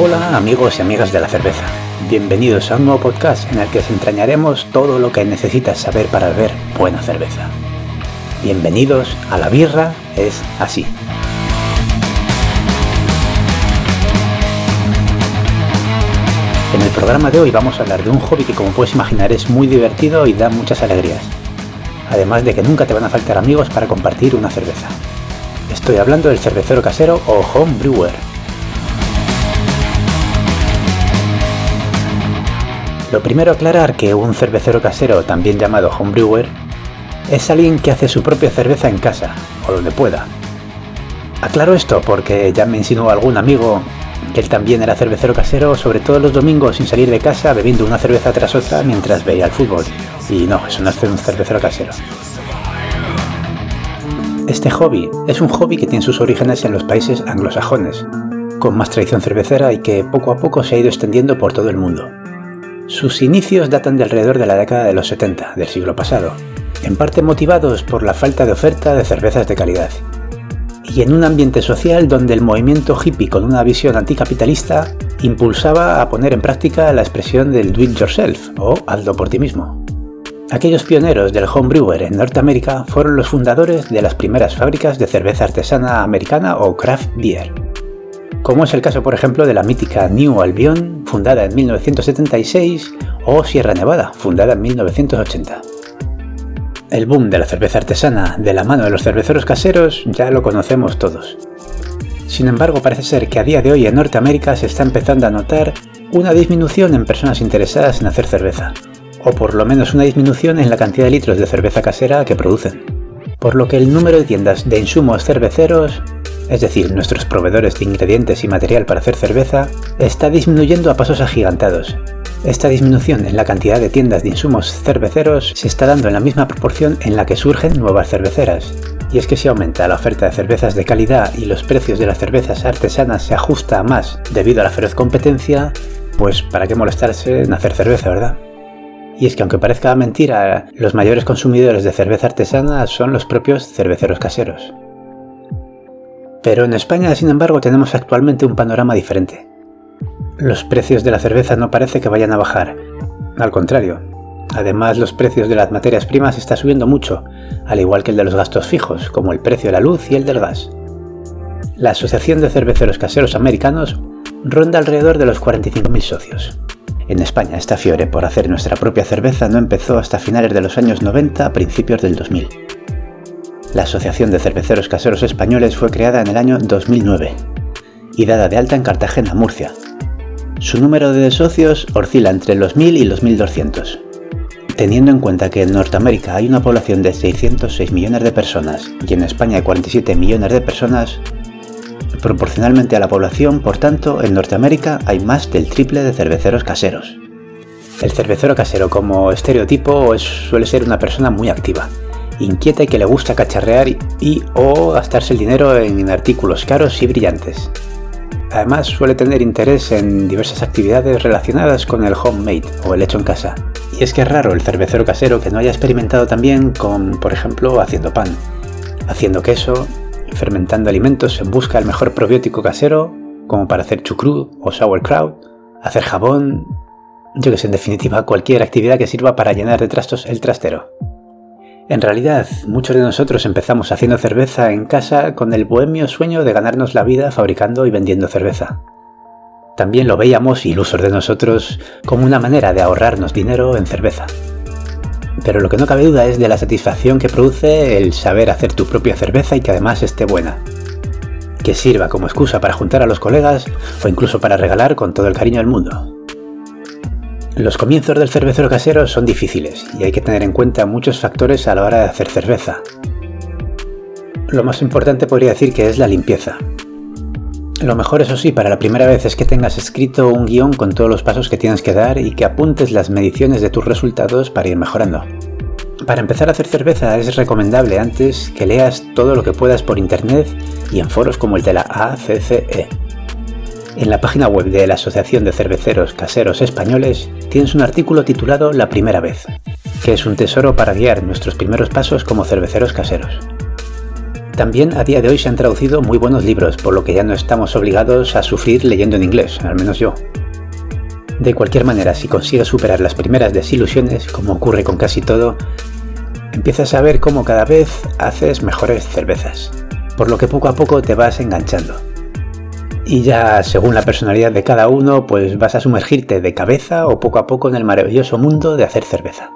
Hola amigos y amigas de la cerveza. Bienvenidos a un nuevo podcast en el que desentrañaremos todo lo que necesitas saber para beber buena cerveza. Bienvenidos a La Birra es así. En el programa de hoy vamos a hablar de un hobby que como puedes imaginar es muy divertido y da muchas alegrías. Además de que nunca te van a faltar amigos para compartir una cerveza. Estoy hablando del cervecero casero o home brewer. Lo primero aclarar que un cervecero casero, también llamado home brewer, es alguien que hace su propia cerveza en casa, o donde pueda. Aclaro esto porque ya me insinuó algún amigo que él también era cervecero casero, sobre todo los domingos sin salir de casa, bebiendo una cerveza tras otra mientras veía el fútbol. Y no, eso no es un cervecero casero. Este hobby es un hobby que tiene sus orígenes en los países anglosajones, con más tradición cervecera y que poco a poco se ha ido extendiendo por todo el mundo. Sus inicios datan de alrededor de la década de los 70 del siglo pasado, en parte motivados por la falta de oferta de cervezas de calidad, y en un ambiente social donde el movimiento hippie con una visión anticapitalista impulsaba a poner en práctica la expresión del do it yourself o hazlo por ti mismo. Aquellos pioneros del homebrewer en Norteamérica fueron los fundadores de las primeras fábricas de cerveza artesana americana o craft beer, como es el caso por ejemplo de la mítica New Albion, fundada en 1976, o Sierra Nevada, fundada en 1980. El boom de la cerveza artesana de la mano de los cerveceros caseros ya lo conocemos todos. Sin embargo, parece ser que a día de hoy en Norteamérica se está empezando a notar una disminución en personas interesadas en hacer cerveza, o por lo menos una disminución en la cantidad de litros de cerveza casera que producen. Por lo que el número de tiendas de insumos cerveceros, es decir, nuestros proveedores de ingredientes y material para hacer cerveza, está disminuyendo a pasos agigantados. Esta disminución en la cantidad de tiendas de insumos cerveceros se está dando en la misma proporción en la que surgen nuevas cerveceras. Y es que si aumenta la oferta de cervezas de calidad y los precios de las cervezas artesanas se ajusta más debido a la feroz competencia, pues para qué molestarse en hacer cerveza, ¿verdad? Y es que aunque parezca mentira, los mayores consumidores de cerveza artesana son los propios cerveceros caseros. Pero en España, sin embargo, tenemos actualmente un panorama diferente. Los precios de la cerveza no parece que vayan a bajar, al contrario. Además, los precios de las materias primas están subiendo mucho, al igual que el de los gastos fijos, como el precio de la luz y el del gas. La Asociación de Cerveceros Caseros Americanos ronda alrededor de los 45.000 socios. En España esta fiebre por hacer nuestra propia cerveza no empezó hasta finales de los años 90 a principios del 2000. La Asociación de Cerveceros Caseros Españoles fue creada en el año 2009 y dada de alta en Cartagena, Murcia. Su número de socios oscila entre los 1000 y los 1200. Teniendo en cuenta que en Norteamérica hay una población de 606 millones de personas y en España hay 47 millones de personas, Proporcionalmente a la población, por tanto, en Norteamérica hay más del triple de cerveceros caseros. El cervecero casero como estereotipo suele ser una persona muy activa, inquieta y que le gusta cacharrear y, o gastarse el dinero en artículos caros y brillantes. Además suele tener interés en diversas actividades relacionadas con el homemade o el hecho en casa. Y es que es raro el cervecero casero que no haya experimentado también con, por ejemplo, haciendo pan, haciendo queso fermentando alimentos en busca del mejor probiótico casero, como para hacer chucrú o sauerkraut, hacer jabón, yo que sé, en definitiva, cualquier actividad que sirva para llenar de trastos el trastero. En realidad, muchos de nosotros empezamos haciendo cerveza en casa con el bohemio sueño de ganarnos la vida fabricando y vendiendo cerveza. También lo veíamos, ilusos de nosotros, como una manera de ahorrarnos dinero en cerveza. Pero lo que no cabe duda es de la satisfacción que produce el saber hacer tu propia cerveza y que además esté buena. Que sirva como excusa para juntar a los colegas o incluso para regalar con todo el cariño del mundo. Los comienzos del cervecero casero son difíciles y hay que tener en cuenta muchos factores a la hora de hacer cerveza. Lo más importante podría decir que es la limpieza, lo mejor, eso sí, para la primera vez es que tengas escrito un guion con todos los pasos que tienes que dar y que apuntes las mediciones de tus resultados para ir mejorando. Para empezar a hacer cerveza es recomendable antes que leas todo lo que puedas por internet y en foros como el de la ACCE. En la página web de la Asociación de Cerveceros Caseros Españoles tienes un artículo titulado La primera vez, que es un tesoro para guiar nuestros primeros pasos como cerveceros caseros. También a día de hoy se han traducido muy buenos libros, por lo que ya no estamos obligados a sufrir leyendo en inglés, al menos yo. De cualquier manera, si consigues superar las primeras desilusiones, como ocurre con casi todo, empiezas a ver cómo cada vez haces mejores cervezas, por lo que poco a poco te vas enganchando. Y ya según la personalidad de cada uno, pues vas a sumergirte de cabeza o poco a poco en el maravilloso mundo de hacer cerveza.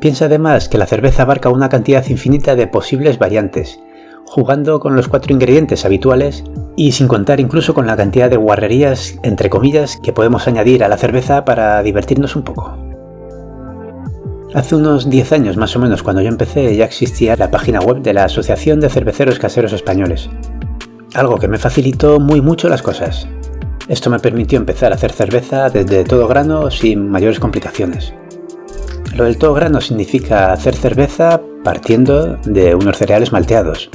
Piensa además que la cerveza abarca una cantidad infinita de posibles variantes, jugando con los cuatro ingredientes habituales y sin contar incluso con la cantidad de guarrerías, entre comillas, que podemos añadir a la cerveza para divertirnos un poco. Hace unos 10 años más o menos cuando yo empecé ya existía la página web de la Asociación de Cerveceros Caseros Españoles, algo que me facilitó muy mucho las cosas. Esto me permitió empezar a hacer cerveza desde todo grano sin mayores complicaciones. Lo del todo grano significa hacer cerveza partiendo de unos cereales malteados.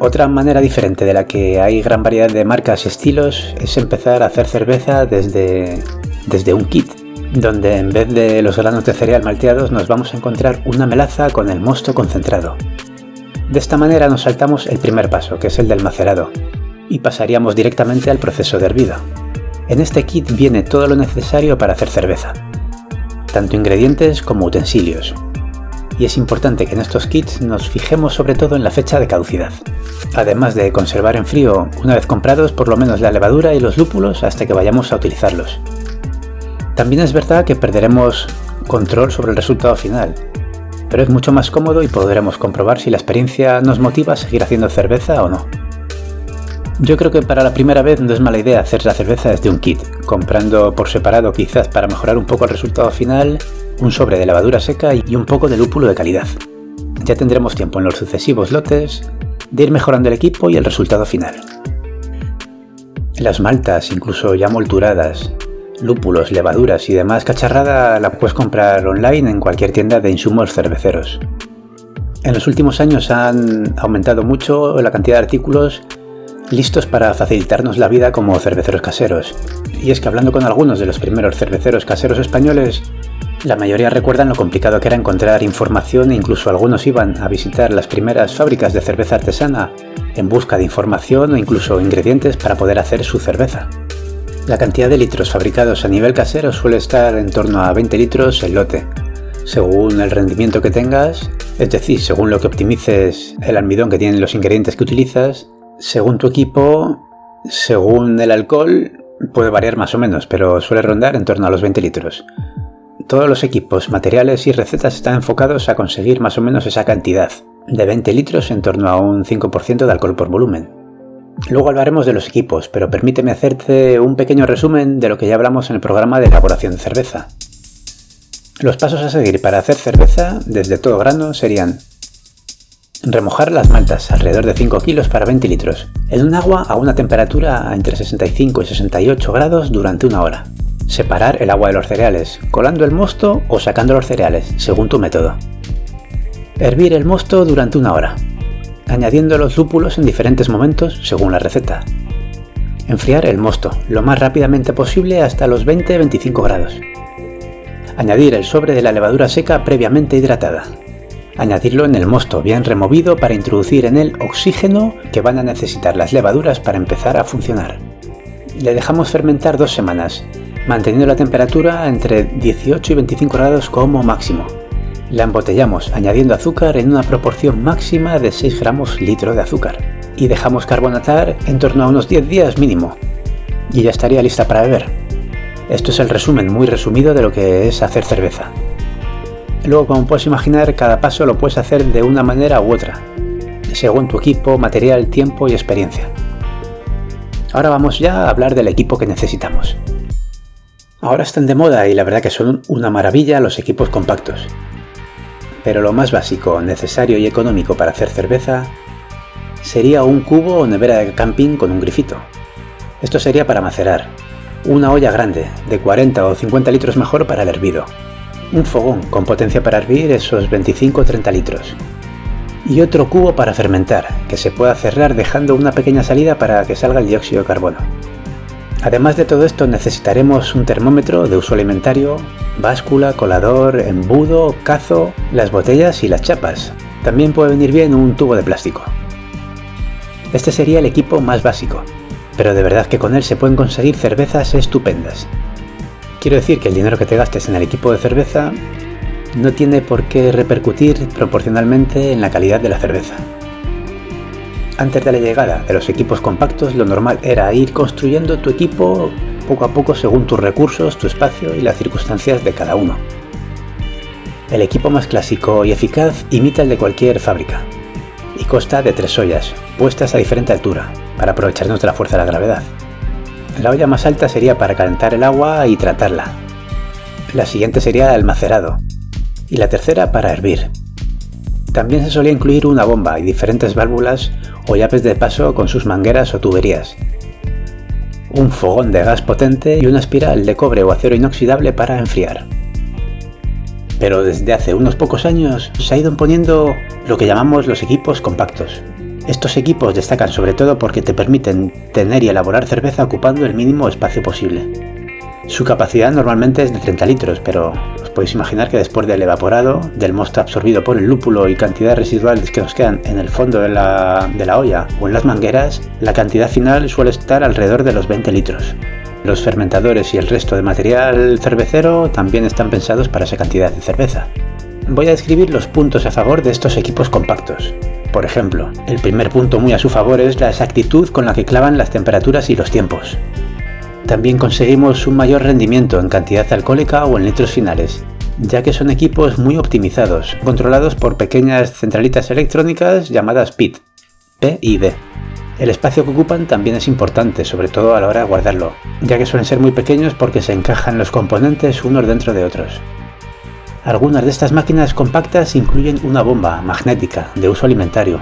Otra manera diferente de la que hay gran variedad de marcas y estilos es empezar a hacer cerveza desde, desde un kit, donde en vez de los granos de cereal malteados nos vamos a encontrar una melaza con el mosto concentrado. De esta manera nos saltamos el primer paso, que es el del macerado, y pasaríamos directamente al proceso de hervido. En este kit viene todo lo necesario para hacer cerveza, tanto ingredientes como utensilios. Y es importante que en estos kits nos fijemos sobre todo en la fecha de caducidad, además de conservar en frío, una vez comprados, por lo menos la levadura y los lúpulos hasta que vayamos a utilizarlos. También es verdad que perderemos control sobre el resultado final, pero es mucho más cómodo y podremos comprobar si la experiencia nos motiva a seguir haciendo cerveza o no. Yo creo que para la primera vez no es mala idea hacer la cerveza desde un kit, comprando por separado quizás para mejorar un poco el resultado final, un sobre de levadura seca y un poco de lúpulo de calidad. Ya tendremos tiempo en los sucesivos lotes de ir mejorando el equipo y el resultado final. Las maltas, incluso ya molturadas, lúpulos, levaduras y demás cacharrada la puedes comprar online en cualquier tienda de insumos cerveceros. En los últimos años han aumentado mucho la cantidad de artículos listos para facilitarnos la vida como cerveceros caseros. Y es que hablando con algunos de los primeros cerveceros caseros españoles, la mayoría recuerdan lo complicado que era encontrar información e incluso algunos iban a visitar las primeras fábricas de cerveza artesana en busca de información o incluso ingredientes para poder hacer su cerveza. La cantidad de litros fabricados a nivel casero suele estar en torno a 20 litros el lote, según el rendimiento que tengas, es decir, según lo que optimices el almidón que tienen los ingredientes que utilizas según tu equipo, según el alcohol, puede variar más o menos, pero suele rondar en torno a los 20 litros. Todos los equipos, materiales y recetas están enfocados a conseguir más o menos esa cantidad, de 20 litros en torno a un 5% de alcohol por volumen. Luego hablaremos de los equipos, pero permíteme hacerte un pequeño resumen de lo que ya hablamos en el programa de elaboración de cerveza. Los pasos a seguir para hacer cerveza desde todo grano serían Remojar las maltas, alrededor de 5 kilos para 20 litros, en un agua a una temperatura entre 65 y 68 grados durante una hora. Separar el agua de los cereales, colando el mosto o sacando los cereales, según tu método. Hervir el mosto durante una hora, añadiendo los lúpulos en diferentes momentos según la receta. Enfriar el mosto lo más rápidamente posible hasta los 20-25 grados. Añadir el sobre de la levadura seca previamente hidratada, Añadirlo en el mosto bien removido para introducir en él oxígeno que van a necesitar las levaduras para empezar a funcionar. Le dejamos fermentar dos semanas, manteniendo la temperatura entre 18 y 25 grados como máximo. La embotellamos añadiendo azúcar en una proporción máxima de 6 gramos litro de azúcar y dejamos carbonatar en torno a unos 10 días mínimo. Y ya estaría lista para beber. Esto es el resumen muy resumido de lo que es hacer cerveza. Luego, como puedes imaginar, cada paso lo puedes hacer de una manera u otra, según tu equipo, material, tiempo y experiencia. Ahora vamos ya a hablar del equipo que necesitamos. Ahora están de moda y la verdad que son una maravilla los equipos compactos. Pero lo más básico, necesario y económico para hacer cerveza sería un cubo o nevera de camping con un grifito. Esto sería para macerar. Una olla grande, de 40 o 50 litros mejor para el hervido un fogón con potencia para hervir esos 25 o 30 litros. Y otro cubo para fermentar, que se pueda cerrar dejando una pequeña salida para que salga el dióxido de carbono. Además de todo esto necesitaremos un termómetro de uso alimentario, báscula, colador, embudo, cazo, las botellas y las chapas. También puede venir bien un tubo de plástico. Este sería el equipo más básico, pero de verdad que con él se pueden conseguir cervezas estupendas. Quiero decir que el dinero que te gastes en el equipo de cerveza no tiene por qué repercutir proporcionalmente en la calidad de la cerveza. Antes de la llegada de los equipos compactos, lo normal era ir construyendo tu equipo poco a poco según tus recursos, tu espacio y las circunstancias de cada uno. El equipo más clásico y eficaz imita el de cualquier fábrica y consta de tres ollas, puestas a diferente altura, para aprovecharnos de la fuerza de la gravedad. La olla más alta sería para calentar el agua y tratarla. La siguiente sería el almacerado, y la tercera para hervir. También se solía incluir una bomba y diferentes válvulas o llaves de paso con sus mangueras o tuberías. Un fogón de gas potente y una espiral de cobre o acero inoxidable para enfriar. Pero desde hace unos pocos años se ha ido imponiendo lo que llamamos los equipos compactos. Estos equipos destacan sobre todo porque te permiten tener y elaborar cerveza ocupando el mínimo espacio posible. Su capacidad normalmente es de 30 litros, pero os podéis imaginar que después del evaporado, del mosto absorbido por el lúpulo y cantidades residuales que nos quedan en el fondo de la, de la olla o en las mangueras, la cantidad final suele estar alrededor de los 20 litros. Los fermentadores y el resto de material cervecero también están pensados para esa cantidad de cerveza. Voy a describir los puntos a favor de estos equipos compactos. Por ejemplo, el primer punto muy a su favor es la exactitud con la que clavan las temperaturas y los tiempos. También conseguimos un mayor rendimiento en cantidad alcohólica o en litros finales, ya que son equipos muy optimizados, controlados por pequeñas centralitas electrónicas llamadas PID, P y. El espacio que ocupan también es importante, sobre todo a la hora de guardarlo, ya que suelen ser muy pequeños porque se encajan los componentes unos dentro de otros. Algunas de estas máquinas compactas incluyen una bomba magnética de uso alimentario,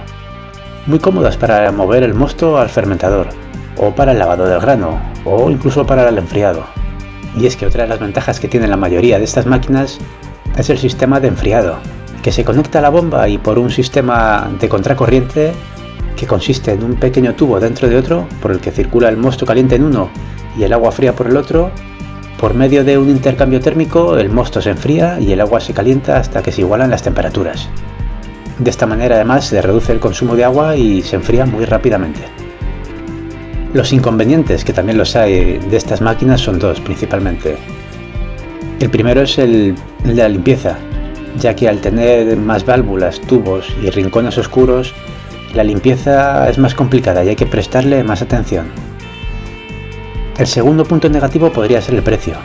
muy cómodas para mover el mosto al fermentador, o para el lavado del grano, o incluso para el enfriado. Y es que otra de las ventajas que tienen la mayoría de estas máquinas es el sistema de enfriado, que se conecta a la bomba y por un sistema de contracorriente que consiste en un pequeño tubo dentro de otro por el que circula el mosto caliente en uno y el agua fría por el otro, por medio de un intercambio térmico el mosto se enfría y el agua se calienta hasta que se igualan las temperaturas. De esta manera además se reduce el consumo de agua y se enfría muy rápidamente. Los inconvenientes, que también los hay de estas máquinas, son dos principalmente. El primero es el, de la limpieza, ya que al tener más válvulas, tubos y rincones oscuros, la limpieza es más complicada y hay que prestarle más atención. El segundo punto negativo podría ser el precio,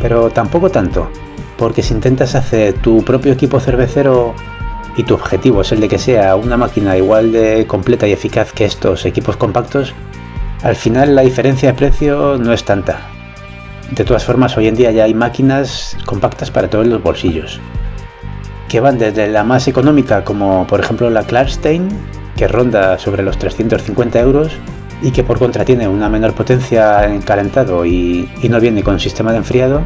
pero tampoco tanto, porque si intentas hacer tu propio equipo cervecero y tu objetivo es el de que sea una máquina igual de completa y eficaz que estos equipos compactos, al final la diferencia de precio no es tanta. De todas formas, hoy en día ya hay máquinas compactas para todos los bolsillos, que van desde la más económica, como por ejemplo la Klarstein, que ronda sobre los 350 euros y que por contra tiene una menor potencia en calentado y, no viene con sistema de enfriado.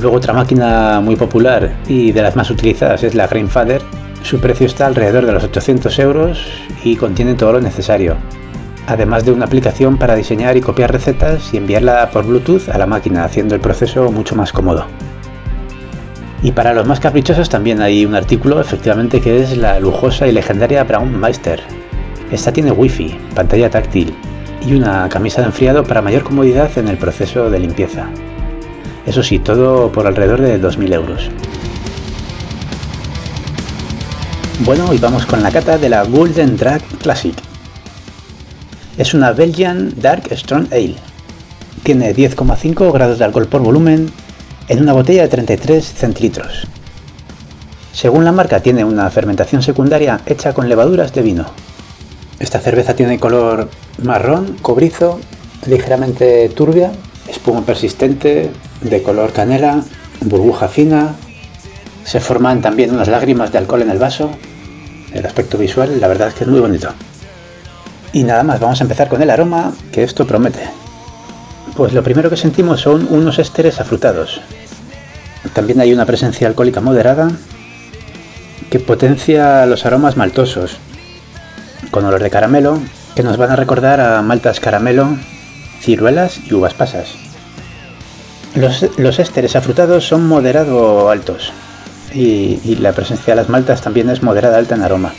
Luego otra máquina muy popular y de las más utilizadas es la Greenfather. Su precio está alrededor de los 800 euros y contiene todo lo necesario además de una aplicación para diseñar y copiar recetas y enviarla por Bluetooth a la máquina, haciendo el proceso mucho más cómodo. Y para los más caprichosos también hay un artículo efectivamente que es la lujosa y legendaria Brown Meister. Esta tiene wifi, pantalla táctil y una camisa de enfriado para mayor comodidad en el proceso de limpieza. Eso sí, todo por alrededor de 2.000 euros. Bueno, y vamos con la cata de la Golden Drag Classic. Es una Belgian Dark Strong Ale. Tiene 10,5 grados de alcohol por volumen en una botella de 33 centilitros. Según la marca tiene una fermentación secundaria hecha con levaduras de vino. Esta cerveza tiene color marrón, cobrizo, ligeramente turbia, espuma persistente, de color canela, burbuja fina. Se forman también unas lágrimas de alcohol en el vaso. El aspecto visual, la verdad es que es muy bonito. Y nada más, vamos a empezar con el aroma, que esto promete. Pues lo primero que sentimos son unos ésteres afrutados. También hay una presencia alcohólica moderada que potencia los aromas maltosos, con olor de caramelo, que nos van a recordar a maltas caramelo, ciruelas y uvas pasas. Los, los ésteres afrutados son moderado altos, y, la presencia de las maltas también es moderada alta en aroma.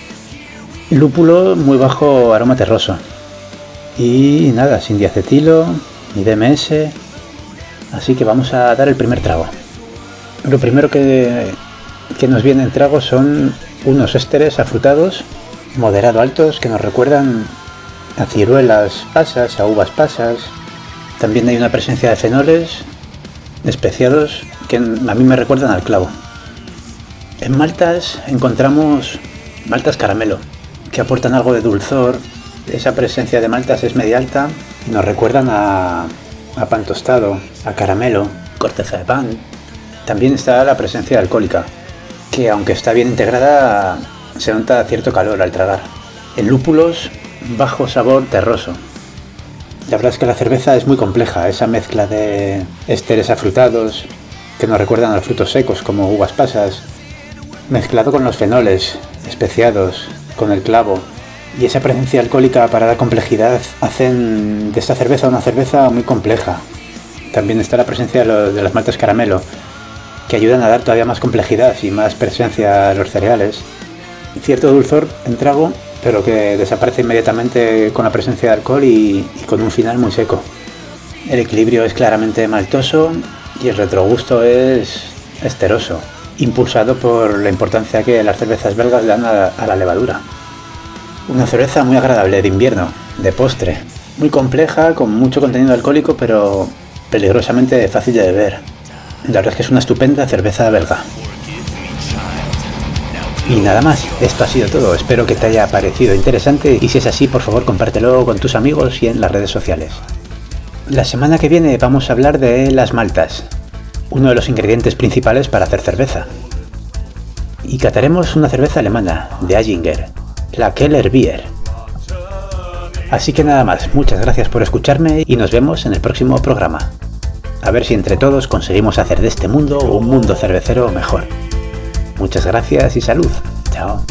Lúpulo muy bajo aroma terroso. Y nada, sin diacetilo, ni DMS. Así que vamos a dar el primer trago. Lo primero que, que nos viene en trago son unos ésteres afrutados, moderado altos, que nos recuerdan a ciruelas pasas, a uvas pasas. También hay una presencia de fenoles especiados que a mí me recuerdan al clavo. En maltas encontramos maltas caramelo, que aportan algo de dulzor. Esa presencia de maltas es media alta y nos recuerdan a, a pan tostado, a caramelo, corteza de pan. También está la presencia alcohólica, que aunque está bien integrada, se nota cierto calor al tragar. En lúpulos, bajo sabor terroso. La verdad es que la cerveza es muy compleja, esa mezcla de esteres afrutados que nos recuerdan a los frutos secos como uvas pasas, mezclado con los fenoles especiados, con el clavo, y esa presencia alcohólica para dar complejidad hacen de esta cerveza una cerveza muy compleja. También está la presencia de las maltas caramelo, que ayudan a dar todavía más complejidad y más presencia a los cereales. Cierto dulzor en trago, pero que desaparece inmediatamente con la presencia de alcohol y, con un final muy seco. El equilibrio es claramente maltoso y el retrogusto es esteroso, impulsado por la importancia que las cervezas belgas dan a la levadura. Una cerveza muy agradable de invierno, de postre, muy compleja, con mucho contenido alcohólico, pero peligrosamente fácil de beber. La verdad es que es una estupenda cerveza belga. Y nada más, esto ha sido todo. Espero que te haya parecido interesante y si es así, por favor compártelo con tus amigos y en las redes sociales. La semana que viene vamos a hablar de las maltas, uno de los ingredientes principales para hacer cerveza. Y cataremos una cerveza alemana, de Aginger, la Keller Beer. Así que nada más, muchas gracias por escucharme y nos vemos en el próximo programa. A ver si entre todos conseguimos hacer de este mundo un mundo cervecero mejor. Muchas gracias y salud. Chao.